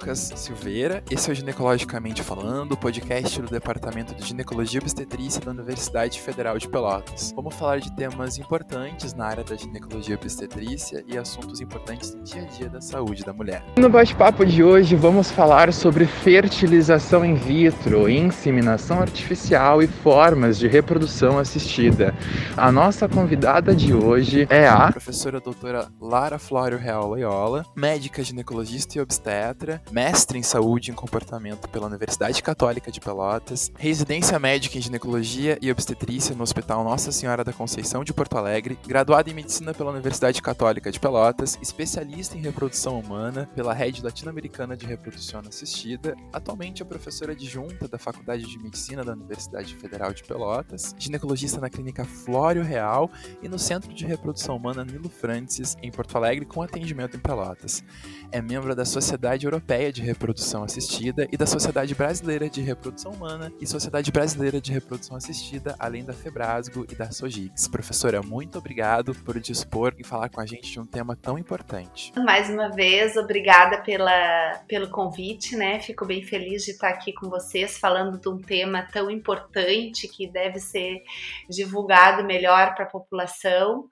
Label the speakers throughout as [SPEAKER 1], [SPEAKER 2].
[SPEAKER 1] Lucas Silveira. Esse é o Ginecologicamente Falando, podcast do Departamento de Ginecologia e Obstetrícia da Universidade Federal de Pelotas. Vamos falar de temas importantes na área da ginecologia e obstetrícia e assuntos importantes no dia a dia da saúde da mulher.
[SPEAKER 2] No bate-papo de hoje, vamos falar sobre fertilização in vitro, inseminação artificial e formas de reprodução assistida. A nossa convidada de hoje é a
[SPEAKER 1] professora doutora Lara Flório Real Loyola, médica ginecologista ginecologista e obstetra, mestre em saúde e comportamento pela Universidade Católica de Pelotas, residência médica em ginecologia e obstetrícia no Hospital Nossa Senhora da Conceição de Porto Alegre, graduada em medicina pela Universidade Católica de Pelotas, especialista em reprodução humana pela Rede Latino-Americana de Reprodução Assistida, atualmente é professora adjunta da Faculdade de Medicina da Universidade Federal de Pelotas, ginecologista na clínica Flório Real e no Centro de Reprodução Humana Nilo Francis, em Porto Alegre, com atendimento em Pelotas. É é membro da Sociedade Europeia de Reprodução Assistida e da Sociedade Brasileira de Reprodução Humana e Sociedade Brasileira de Reprodução Assistida, além da Febrasgo e da Sogix. Professora, muito obrigado por dispor e falar com a gente de um tema tão importante.
[SPEAKER 3] Mais uma vez, obrigada pela, pelo convite, né? Fico bem feliz de estar aqui com vocês falando de um tema tão importante que deve ser divulgado melhor para a população.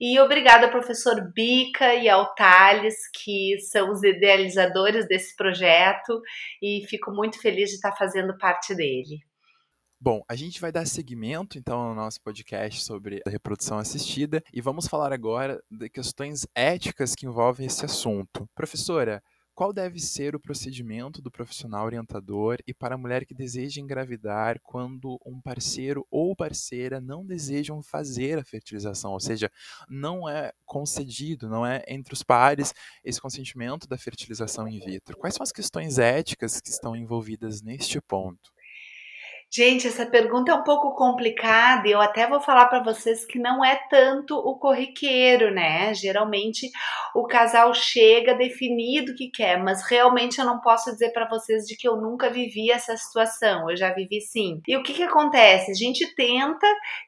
[SPEAKER 3] E obrigada ao professor Bica e ao Thales, que são os idealizadores desse projeto, e fico muito feliz de estar fazendo parte dele.
[SPEAKER 1] Bom, a gente vai dar seguimento então ao nosso podcast sobre a reprodução assistida e vamos falar agora de questões éticas que envolvem esse assunto. Professora, qual deve ser o procedimento do profissional orientador e para a mulher que deseja engravidar quando um parceiro ou parceira não desejam fazer a fertilização, ou seja, não é concedido, não é entre os pares esse consentimento da fertilização in vitro? Quais são as questões éticas que estão envolvidas neste ponto?
[SPEAKER 3] Gente, essa pergunta é um pouco complicada e eu até vou falar para vocês que não é tanto o corriqueiro, né? Geralmente o casal chega definido o que quer, mas realmente eu não posso dizer para vocês de que eu nunca vivi essa situação. Eu já vivi sim. E o que que acontece? A gente tenta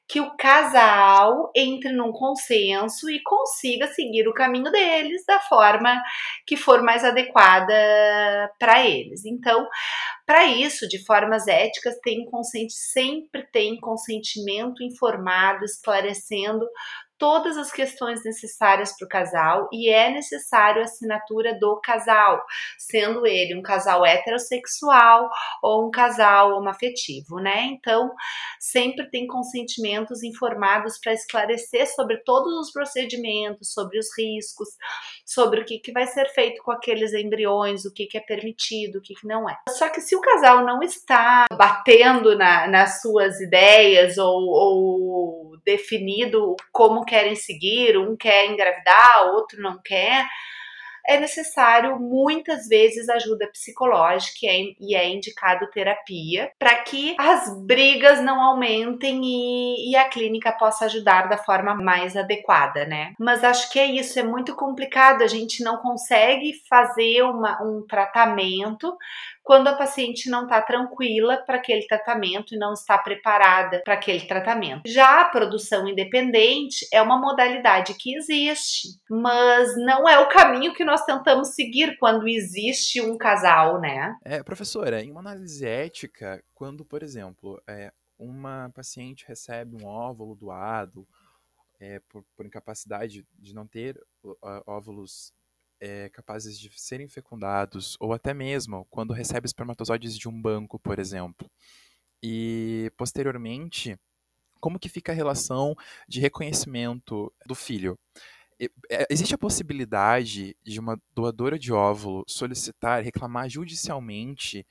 [SPEAKER 3] que o casal entre num consenso e consiga seguir o caminho deles da forma que for mais adequada para eles. Então, para isso, de formas éticas, tem consente, sempre tem consentimento informado, esclarecendo todas as questões necessárias para o casal e é necessário a assinatura do casal, sendo ele um casal heterossexual ou um casal homoafetivo, né? Então, sempre tem consentimentos informados para esclarecer sobre todos os procedimentos, sobre os riscos, sobre o que, que vai ser feito com aqueles embriões, o que, que é permitido, o que, que não é. Só que se o casal não está batendo na, nas suas ideias ou, ou definido como querem seguir, um quer engravidar, outro não quer, é necessário muitas vezes ajuda psicológica e é indicado terapia para que as brigas não aumentem e, e, a clínica possa ajudar da forma mais adequada, né? Mas acho que é isso, é muito complicado, a gente não consegue fazer uma, um tratamento quando a paciente não está tranquila para aquele tratamento e não está preparada para aquele tratamento. Já a produção independente é uma modalidade que existe, mas não é o caminho que nós tentamos seguir quando existe um casal, né?
[SPEAKER 1] É, professora, em uma análise ética, quando, por exemplo, é, uma paciente recebe um óvulo doado é, por, por incapacidade de não ter óvulos é, capazes de serem fecundados, ou até mesmo quando recebe espermatozoides de um banco, por exemplo. E posteriormente, como que fica a relação de reconhecimento do filho? É, existe a possibilidade de uma doadora de óvulo solicitar, reclamar judicialmente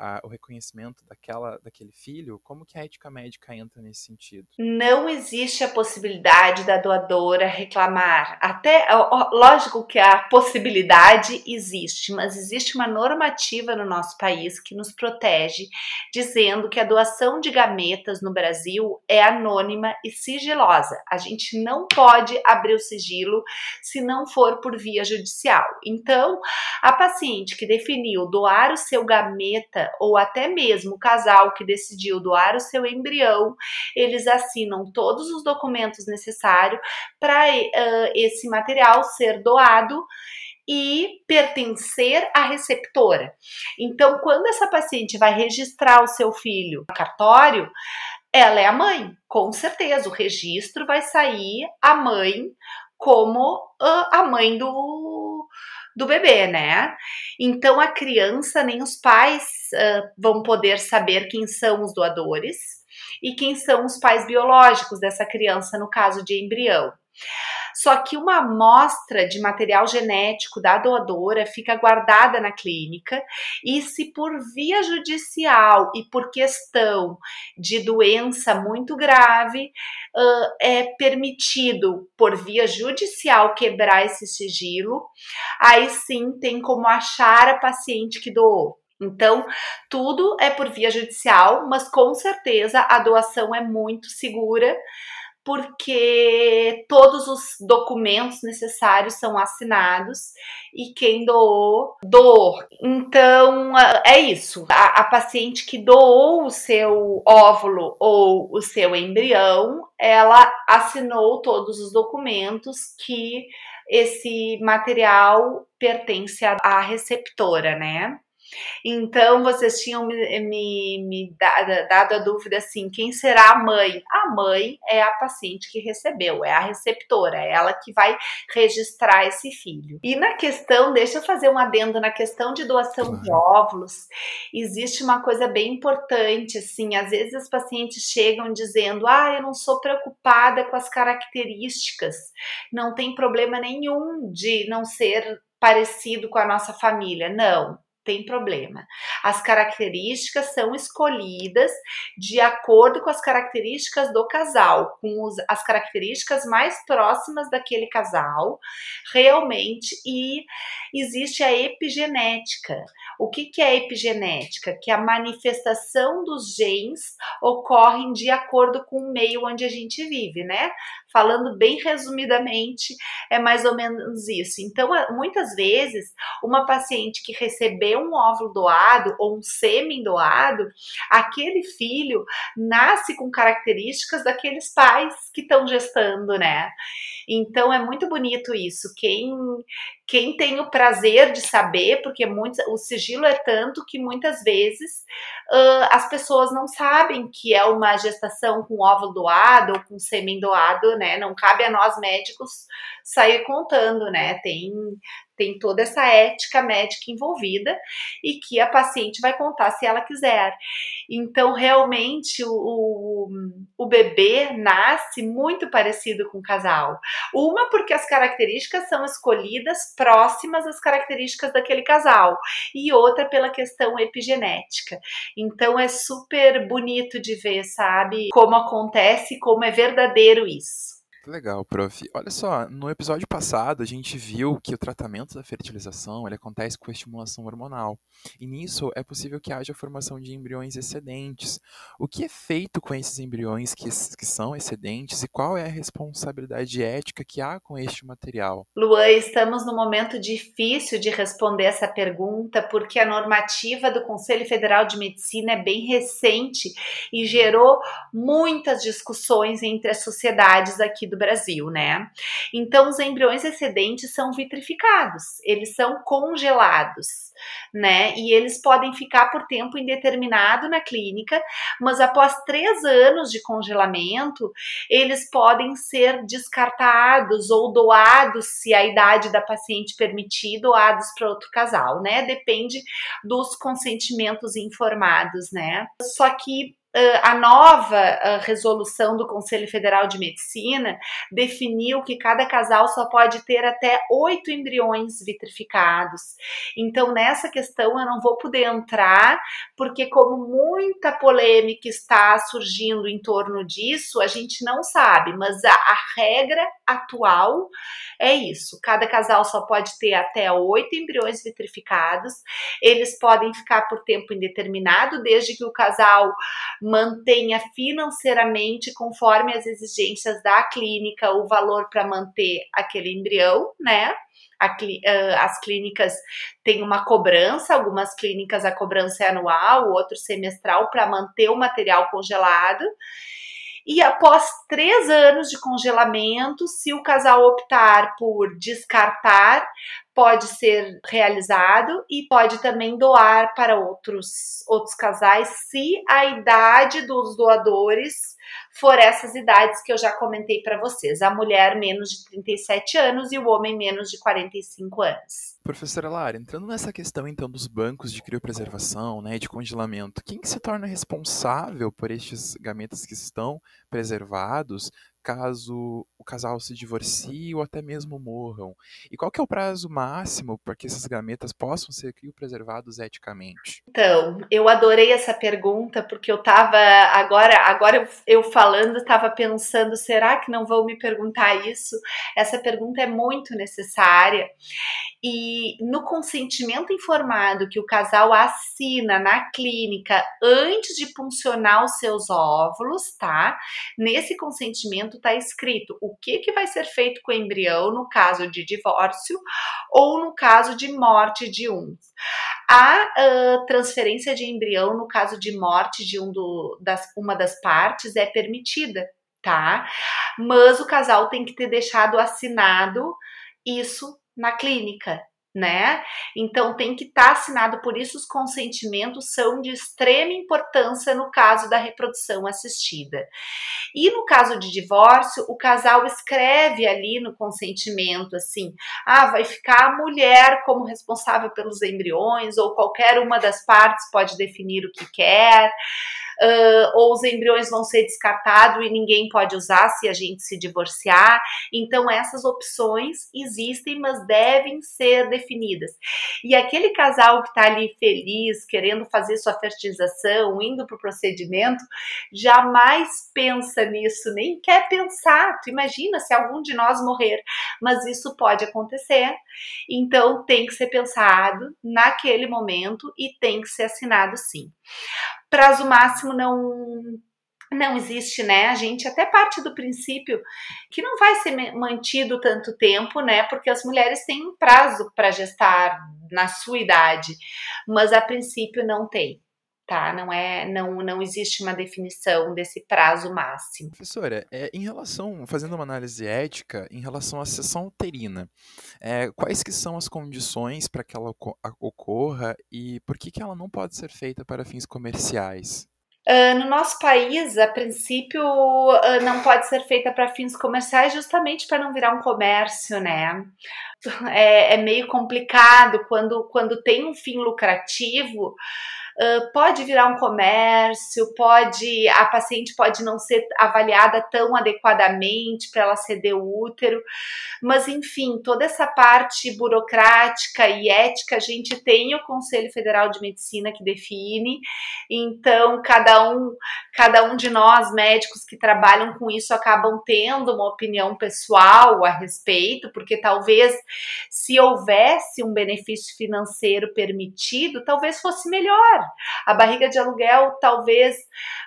[SPEAKER 1] a, o reconhecimento daquela, daquele filho, como que a ética médica entra nesse sentido?
[SPEAKER 3] Não existe a possibilidade da doadora reclamar. Até, lógico que a possibilidade existe, mas existe uma normativa no nosso país que nos protege, dizendo que a doação de gametas no Brasil é anônima e sigilosa. A gente não pode abrir o sigilo se não for por via judicial. Então, a paciente que definiu doar o seu gameta ou até mesmo o casal que decidiu doar o seu embrião, eles assinam todos os documentos necessários para uh, esse material ser doado e pertencer à receptora. Então, quando essa paciente vai registrar o seu filho no cartório, ela é a mãe, com certeza. O registro vai sair a mãe como a mãe do, do bebê, né? Então a criança nem os pais uh, vão poder saber quem são os doadores e quem são os pais biológicos dessa criança, no caso de embrião. Só que uma amostra de material genético da doadora fica guardada na clínica e se por via judicial e por questão de doença muito grave uh, é permitido por via judicial quebrar esse sigilo, aí sim tem como achar a paciente que doou. Então, tudo é por via judicial, mas com certeza a doação é muito segura porque todos os documentos necessários são assinados e quem doou, doou. Então, é isso. A, a, paciente que doou o seu óvulo ou o seu embrião, ela assinou todos os documentos que esse material pertence à receptora, né? Então vocês tinham me, me, me dado, dado, a dúvida assim: quem será a mãe? A mãe é a paciente que recebeu, é a receptora, é ela que vai registrar esse filho. E na questão, deixa eu fazer um adendo na questão de doação de óvulos, existe uma coisa bem importante, assim, às vezes as pacientes chegam dizendo: ah, eu não sou preocupada com as características, não tem problema nenhum de não ser parecido com a nossa família. Não, tem problema. As características são escolhidas de acordo com as características do casal, com os, as características mais próximas daquele casal, realmente, e existe a epigenética. O que, que é epigenética? Que a manifestação dos genes ocorrem de acordo com o meio onde a gente vive, né? Falando bem resumidamente, é mais ou menos isso. Então, muitas vezes, uma paciente que recebeu um óvulo doado ou um sêmen doado, aquele filho nasce com características daqueles pais que estão gestando, né? Então, é muito bonito isso. Quem, quem tem o prazer de saber, porque muitos, o sigilo é tanto que muitas vezes uh, as pessoas não sabem que é uma gestação com óvulo doado ou com sêmen doado, né? Não cabe a nós médicos sair contando, né? Tem tem toda essa ética médica envolvida e que a paciente vai contar se ela quiser. Então, realmente, o, o, bebê nasce muito parecido com o casal. Uma, porque as características são escolhidas próximas às características daquele casal, e outra, pela questão epigenética. Então, é super bonito de ver, sabe, como acontece, como é verdadeiro isso.
[SPEAKER 1] Legal, prof. Olha só, no episódio passado a gente viu que o tratamento da fertilização ele acontece com a estimulação hormonal. E nisso é possível que haja a formação de embriões excedentes. O que é feito com esses embriões que, que são excedentes e qual é a responsabilidade ética que há com este material?
[SPEAKER 3] Luan, estamos num momento difícil de responder essa pergunta porque a normativa do Conselho Federal de Medicina é bem recente e gerou muitas discussões entre as sociedades aqui do Brasil, né? Então, os embriões excedentes são vitrificados, eles são congelados, né? E eles podem ficar por tempo indeterminado na clínica, mas após três anos de congelamento, eles podem ser descartados ou doados, se a idade da paciente permitir, doados para outro casal, né? Depende dos consentimentos informados, né? Só que a nova resolução do Conselho Federal de Medicina definiu que cada casal só pode ter até oito embriões vitrificados. Então, nessa questão, eu não vou poder entrar, porque, como muita polêmica está surgindo em torno disso, a gente não sabe, mas a, a regra atual é isso: cada casal só pode ter até oito embriões vitrificados, eles podem ficar por tempo indeterminado, desde que o casal mantenha financeiramente, conforme as exigências da clínica, o valor para manter aquele embrião, né? As clínicas têm uma cobrança, algumas clínicas a cobrança é anual, outro semestral, para manter o material congelado. E após três anos de congelamento, se o casal optar por descartar, pode ser realizado e pode também doar para outros, outros casais se a idade dos doadores for essas idades que eu já comentei para vocês: a mulher menos de 37 anos e o homem menos de 45 anos.
[SPEAKER 1] Professora Lara, entrando nessa questão então dos bancos de criopreservação, né, de congelamento, quem se torna responsável por estes gametas que estão preservados caso o casal se divorcie ou até mesmo morram? E qual que é o prazo máximo para que esses gametas possam ser criopreservados eticamente?
[SPEAKER 3] Então, eu adorei essa pergunta porque eu estava agora, agora eu falando, estava pensando, será que não vão me perguntar isso? Essa pergunta é muito necessária. E no consentimento informado que o casal assina na clínica antes de puncionar os seus óvulos, tá? Nesse consentimento está escrito o que, que vai ser feito com o embrião no caso de divórcio ou no caso de morte de um. A uh, transferência de embrião no caso de morte de um do, das, uma das partes é permitida, tá? Mas o casal tem que ter deixado assinado isso na clínica, né? Então tem que estar tá assinado, por isso os consentimentos são de extrema importância no caso da reprodução assistida. E no caso de divórcio, o casal escreve ali no consentimento assim: ah, vai ficar a mulher como responsável pelos embriões, ou qualquer uma das partes pode definir o que quer uh, ou os embriões vão ser descartados e ninguém pode usar se a gente se divorciar. Então, essas opções existem, mas devem ser definidas. E aquele casal que está ali feliz, querendo fazer sua fertilização, indo para o procedimento, jamais pensa nisso, nem quer pensar. Tu imagina se algum de nós morrer, mas isso pode acontecer. Então, tem que ser pensado naquele momento e tem que ser assinado sim prazo máximo não não existe, né? A gente até parte do princípio que não vai ser mantido tanto tempo, né? Porque as mulheres têm um prazo para gestar na sua idade, mas a princípio não tem tá? Não é, não, não existe uma definição desse prazo máximo.
[SPEAKER 1] Professora, é, em relação, fazendo uma análise ética, em relação à sessão uterina, é, quais que são as condições para que ela ocorra e por que, que ela não pode ser feita para fins comerciais?
[SPEAKER 3] Uh, no nosso país, a princípio, uh, não pode ser feita para fins comerciais, justamente para não virar um comércio, né? É, é meio complicado quando, quando tem um fim lucrativo pode virar um comércio, pode a paciente pode não ser avaliada tão adequadamente para ela ceder o útero, mas enfim, toda essa parte burocrática e ética a gente tem o Conselho Federal de Medicina que define. Então, cada um, cada um de nós médicos que trabalham com isso acabam tendo uma opinião pessoal a respeito, porque talvez se houvesse um benefício financeiro permitido, talvez fosse melhor a barriga de aluguel talvez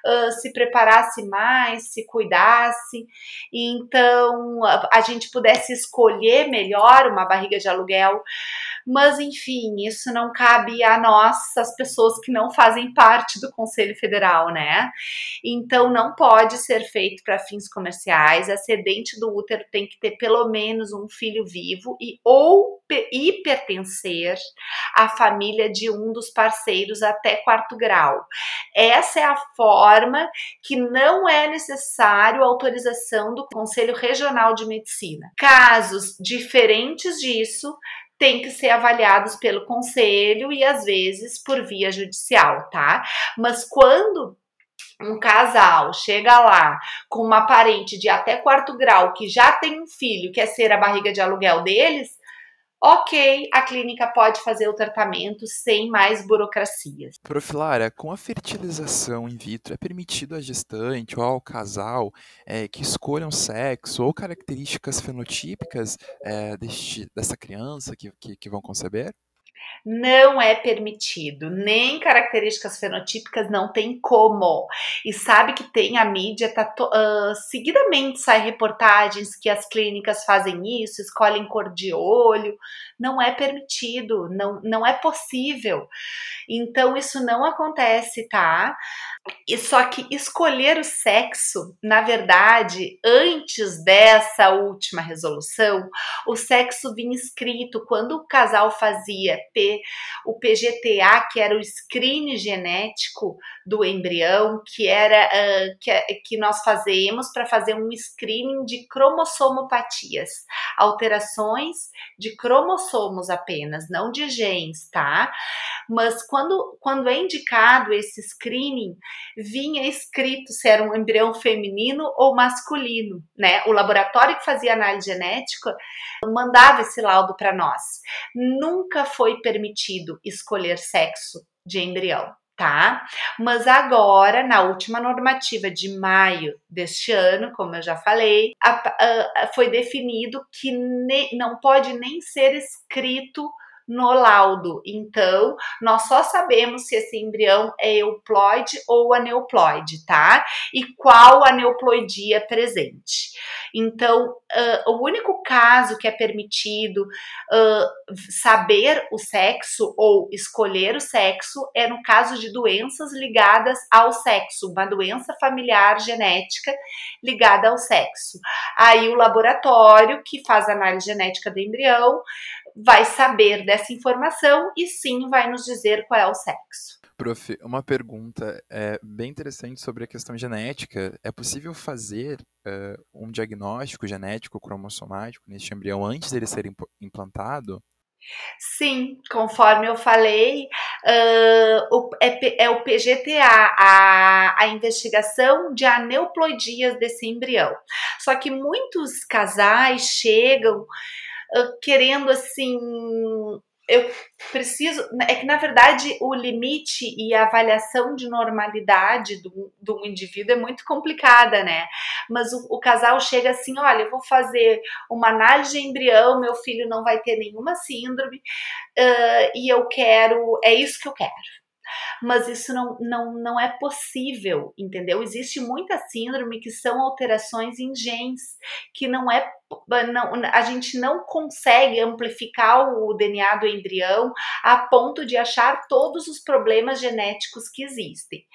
[SPEAKER 3] uh, se preparasse mais, se cuidasse, então a, a gente pudesse escolher melhor uma barriga de aluguel, mas enfim, isso não cabe a nós, as pessoas que não fazem parte do Conselho Federal, né? Então não pode ser feito para fins comerciais. A sedente do útero tem que ter pelo menos um filho vivo e ou e pertencer à família de um dos parceiros até quarto grau. Essa é a forma que não é necessário autorização do Conselho Regional de Medicina. Casos diferentes disso têm que ser avaliados pelo conselho e às vezes por via judicial, tá? Mas quando um casal chega lá com uma parente de até quarto grau que já tem um filho, quer ser a barriga de aluguel deles, ok, a clínica pode fazer o tratamento sem mais burocracias.
[SPEAKER 1] Profilara, com a fertilização in vitro, é permitido à gestante ou ao casal é, que escolham sexo ou características fenotípicas é, deste, dessa criança que, que, que vão conceber?
[SPEAKER 3] Não é permitido, nem características fenotípicas não tem como. E sabe que tem a mídia, tá uh, seguidamente sai reportagens que as clínicas fazem isso, escolhem cor de olho. Não é permitido, não, não é possível. Então isso não acontece, tá? E só que escolher o sexo, na verdade, antes dessa última resolução, o sexo vinha escrito quando o casal fazia P, o PGTA, que era o screen genético do embrião, que era uh, que, que nós fazemos para fazer um screening de cromossomopatias, alterações de cromossomos apenas, não de genes, tá? Mas quando, quando é indicado esse screening, vinha escrito se era um embrião feminino ou masculino, né? O laboratório que fazia análise genética mandava esse laudo para nós. Nunca foi permitido escolher sexo de embrião tá? Mas agora, na última normativa de maio deste ano, como eu já falei, a, a, foi definido que ne, não pode nem ser escrito no laudo. Então, nós só sabemos se esse embrião é euploide ou aneuploide, tá? E qual aneuploidia presente. Então, uh, o único caso que é permitido uh, saber o sexo ou escolher o sexo é no caso de doenças ligadas ao sexo, uma doença familiar genética ligada ao sexo. Aí o laboratório que faz análise genética do embrião vai saber dessa informação e sim vai nos dizer qual é o sexo.
[SPEAKER 1] Prof, uma pergunta é, bem interessante sobre a questão genética. É possível fazer uh, um diagnóstico genético cromossomático neste embrião antes dele ser implantado?
[SPEAKER 3] Sim, conforme eu falei, uh, o, é, é, o PGTA, a, a investigação de aneuploidias desse embrião. Só que muitos casais chegam querendo assim. Eu preciso. É que, na verdade, o limite e a avaliação de normalidade do, do indivíduo é muito complicada, né? Mas o, o casal chega assim: olha, eu vou fazer uma análise de embrião, meu filho não vai ter nenhuma síndrome, uh, e eu quero. É isso que eu quero mas isso não, não, não é possível, entendeu? Existe muita síndrome que são alterações em genes, que não é não, a gente não consegue amplificar o DNA do embrião a ponto de achar todos os problemas genéticos que existem.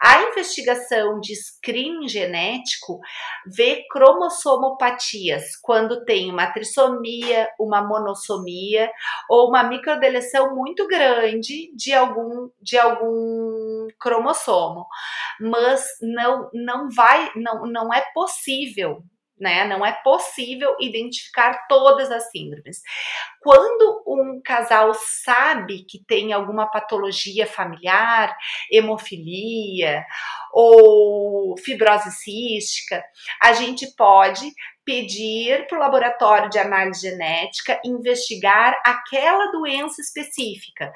[SPEAKER 3] A investigação de screening genético vê cromossomopatias quando tem uma trissomia, uma monossomia ou uma microdeleção muito grande de algum de algum cromossomo, mas não não vai não não é possível né? Não é possível identificar todas as síndromes. Quando um casal sabe que tem alguma patologia familiar, hemofilia ou fibrose cística, a gente pode pedir para o laboratório de análise genética investigar aquela doença específica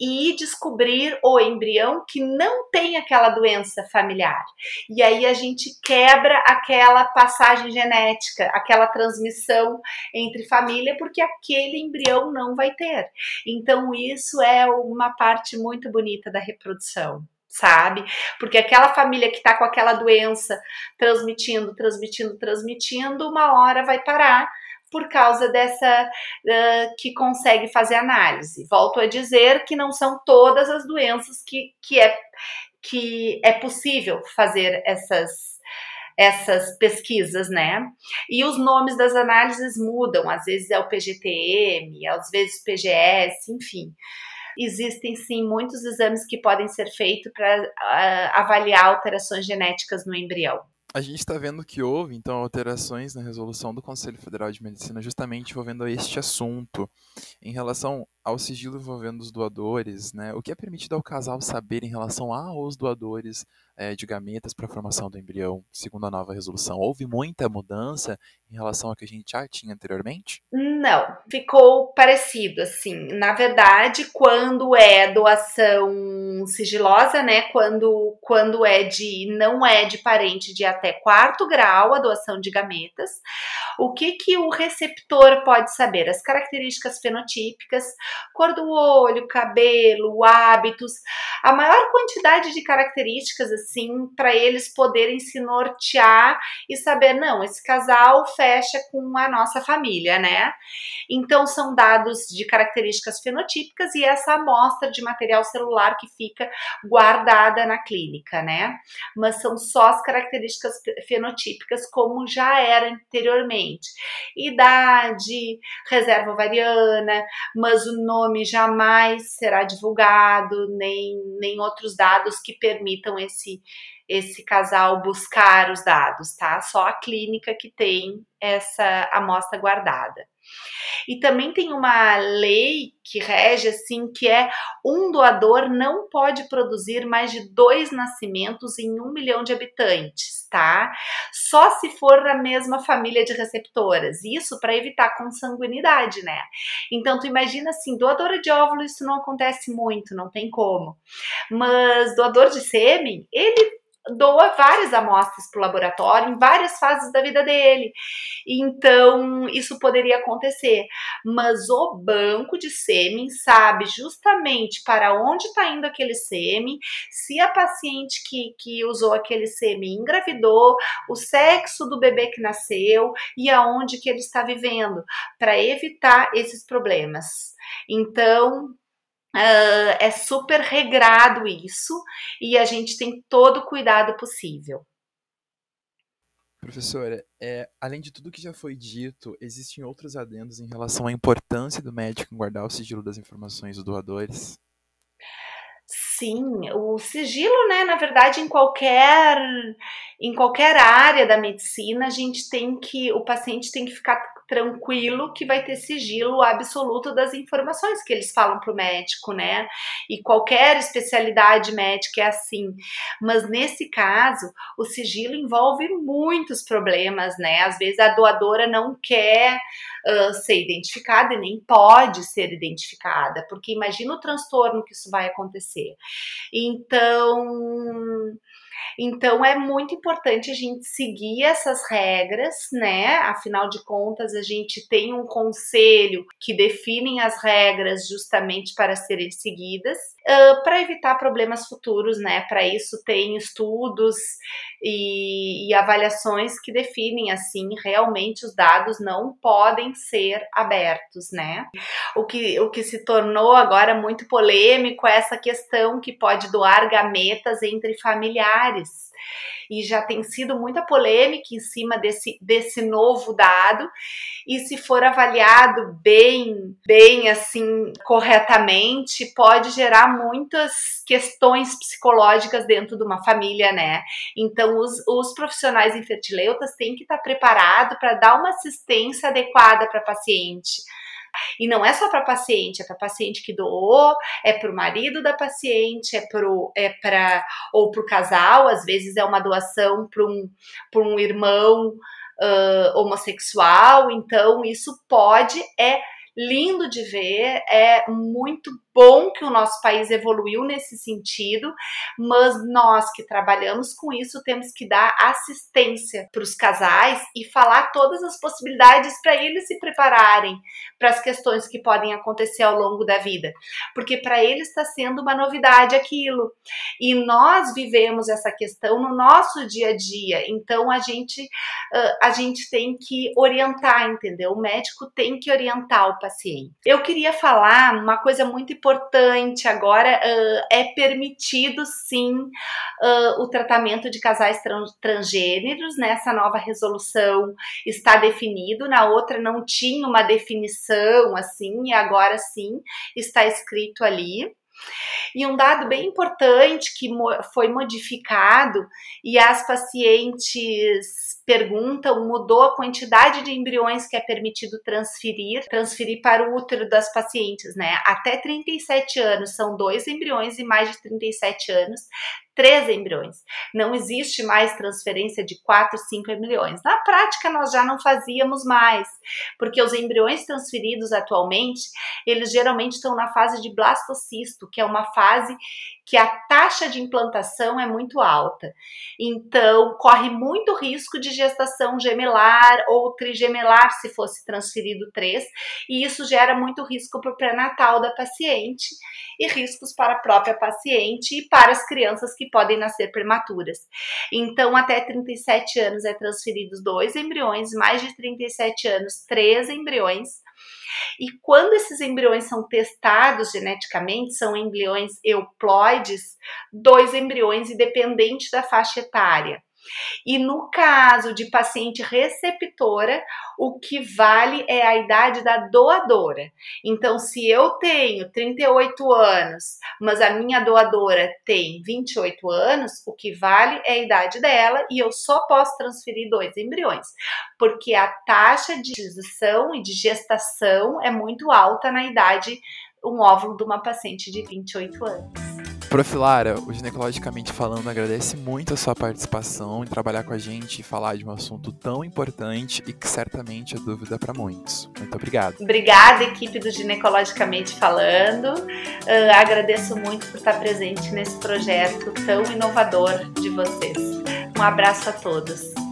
[SPEAKER 3] e descobrir o embrião que não tem aquela doença familiar. E aí a gente quebra aquela passagem genética, aquela transmissão entre família, porque aquele embrião não vai ter. Então, isso é uma parte muito bonita da reprodução sabe? Porque aquela família que tá com aquela doença transmitindo, transmitindo, transmitindo, uma hora vai parar por causa dessa uh, que consegue fazer análise. Volto a dizer que não são todas as doenças que, que, é, que é possível fazer essas essas pesquisas, né? E os nomes das análises mudam, às vezes é o PGTM, às vezes PGS, enfim existem sim muitos exames que podem ser feitos para uh, avaliar alterações genéticas no embrião.
[SPEAKER 1] A gente está vendo que houve, então, alterações na resolução do Conselho Federal de Medicina justamente envolvendo este assunto. Em relação ao sigilo envolvendo os doadores, né, o que é permitido ao casal saber em relação aos doadores é, de gametas para a formação do embrião, segundo a nova resolução? Houve muita mudança em relação ao que a gente já tinha anteriormente?
[SPEAKER 3] Não, ficou parecido, assim. Na verdade, quando é doação sigilosa, né, quando, quando é de, não é de parente de até quarto grau, a doação de gametas, o que que o receptor pode saber? As características fenotípicas, cor do olho, cabelo, hábitos, a maior quantidade de características assim para eles poderem se nortear e saber não, esse casal fecha com a nossa família, né? Então são dados de características fenotípicas e essa amostra de material celular que fica guardada na clínica, né? Mas são só as características fenotípicas como já era anteriormente. Idade, reserva ovariana, mas o nome jamais será divulgado, nem, nem outros dados que permitam esse esse casal buscar os dados, tá? Só a clínica que tem essa amostra guardada. E também tem uma lei que rege assim que é um doador não pode produzir mais de dois nascimentos em um milhão de habitantes, tá? Só se for a mesma família de receptoras. Isso para evitar consanguinidade, né? Então tu imagina assim, doadora de óvulo isso não acontece muito, não tem como. Mas doador de sêmen, ele doa várias amostras para o laboratório em várias fases da vida dele. Então, isso poderia acontecer. Mas o banco de sêmen sabe justamente para onde está indo aquele sêmen, se a paciente que, que usou aquele sêmen engravidou, o sexo do bebê que nasceu e aonde que ele está vivendo, para evitar esses problemas. Então, Uh, é super regrado isso e a gente tem todo o cuidado possível.
[SPEAKER 1] Professora, é, além de tudo que já foi dito, existem outros adendos em relação à importância do médico em guardar o sigilo das informações dos doadores?
[SPEAKER 3] Sim, o sigilo, né, na verdade, em qualquer em qualquer área da medicina, a gente tem que o paciente tem que ficar tranquilo que vai ter sigilo absoluto das informações que eles falam para o médico, né? E qualquer especialidade médica é assim. Mas nesse caso, o sigilo envolve muitos problemas, né? Às vezes a doadora não quer uh, ser identificada e nem pode ser identificada, porque imagina o transtorno que isso vai acontecer. Então então é muito importante a gente seguir essas regras, né? Afinal de contas, a gente tem um conselho que define as regras justamente para serem seguidas, uh, para evitar problemas futuros, né? Para isso tem estudos e, e avaliações que definem assim realmente os dados não podem ser abertos, né? O que, o que se tornou agora muito polêmico é essa questão que pode doar gametas entre familiares e já tem sido muita polêmica em cima desse, desse novo dado. E se for avaliado bem, bem assim, corretamente, pode gerar muitas questões psicológicas dentro de uma família, né? Então, os, os profissionais infertileutas têm que estar preparados para dar uma assistência adequada para paciente e não é só para paciente, é para paciente que doou, é para o marido da paciente, é para é pra, ou para o casal, às vezes é uma doação para um, um irmão uh, homossexual, então isso pode, é lindo de ver, é muito bom que o nosso país evoluiu nesse sentido, mas nós que trabalhamos com isso temos que dar assistência para os casais e falar todas as possibilidades para eles se prepararem para as questões que podem acontecer ao longo da vida, porque para eles está sendo uma novidade aquilo e nós vivemos essa questão no nosso dia a dia, então a gente a gente tem que orientar, entendeu? O médico tem que orientar o paciente. Eu queria falar uma coisa muito importante agora uh, é permitido sim uh, o tratamento de casais trans transgêneros nessa nova resolução está definido na outra não tinha uma definição assim e agora sim está escrito ali e um dado bem importante que foi modificado e as pacientes perguntam, mudou a quantidade de embriões que é permitido transferir, transferir para o útero das pacientes, né? Até 37 anos são dois embriões e mais de 37 anos três embriões. Não existe mais transferência de quatro, cinco embriões. Na prática, nós já não fazíamos mais, porque os embriões transferidos atualmente, eles geralmente estão na fase de blastocisto, que é uma fase que a taxa de implantação é muito alta. Então, corre muito risco de gestação gemelar ou trigemelar se fosse transferido três, e isso gera muito risco para o pré-natal da paciente e riscos para a própria paciente e para as crianças que podem nascer prematuras. Então, até 37 anos é transferidos dois embriões, mais de 37 anos, três embriões. E quando esses embriões são testados geneticamente, são embriões euploides, dois embriões independente da faixa etária. E no caso de paciente receptora, o que vale é a idade da doadora. Então, se eu tenho 38 anos, mas a minha doadora tem 28 anos, o que vale é a idade dela e eu só posso transferir dois embriões, porque a taxa de gestação e de gestação é muito alta na idade um óvulo de uma paciente de 28 anos.
[SPEAKER 1] Profilara, Ginecologicamente Falando agradece muito a sua participação em trabalhar com a gente e falar de um assunto tão importante e que certamente é dúvida para muitos. Muito obrigado.
[SPEAKER 3] Obrigada, equipe do Ginecologicamente Falando. Uh, agradeço muito por estar presente nesse projeto tão inovador de vocês. Um abraço a todos.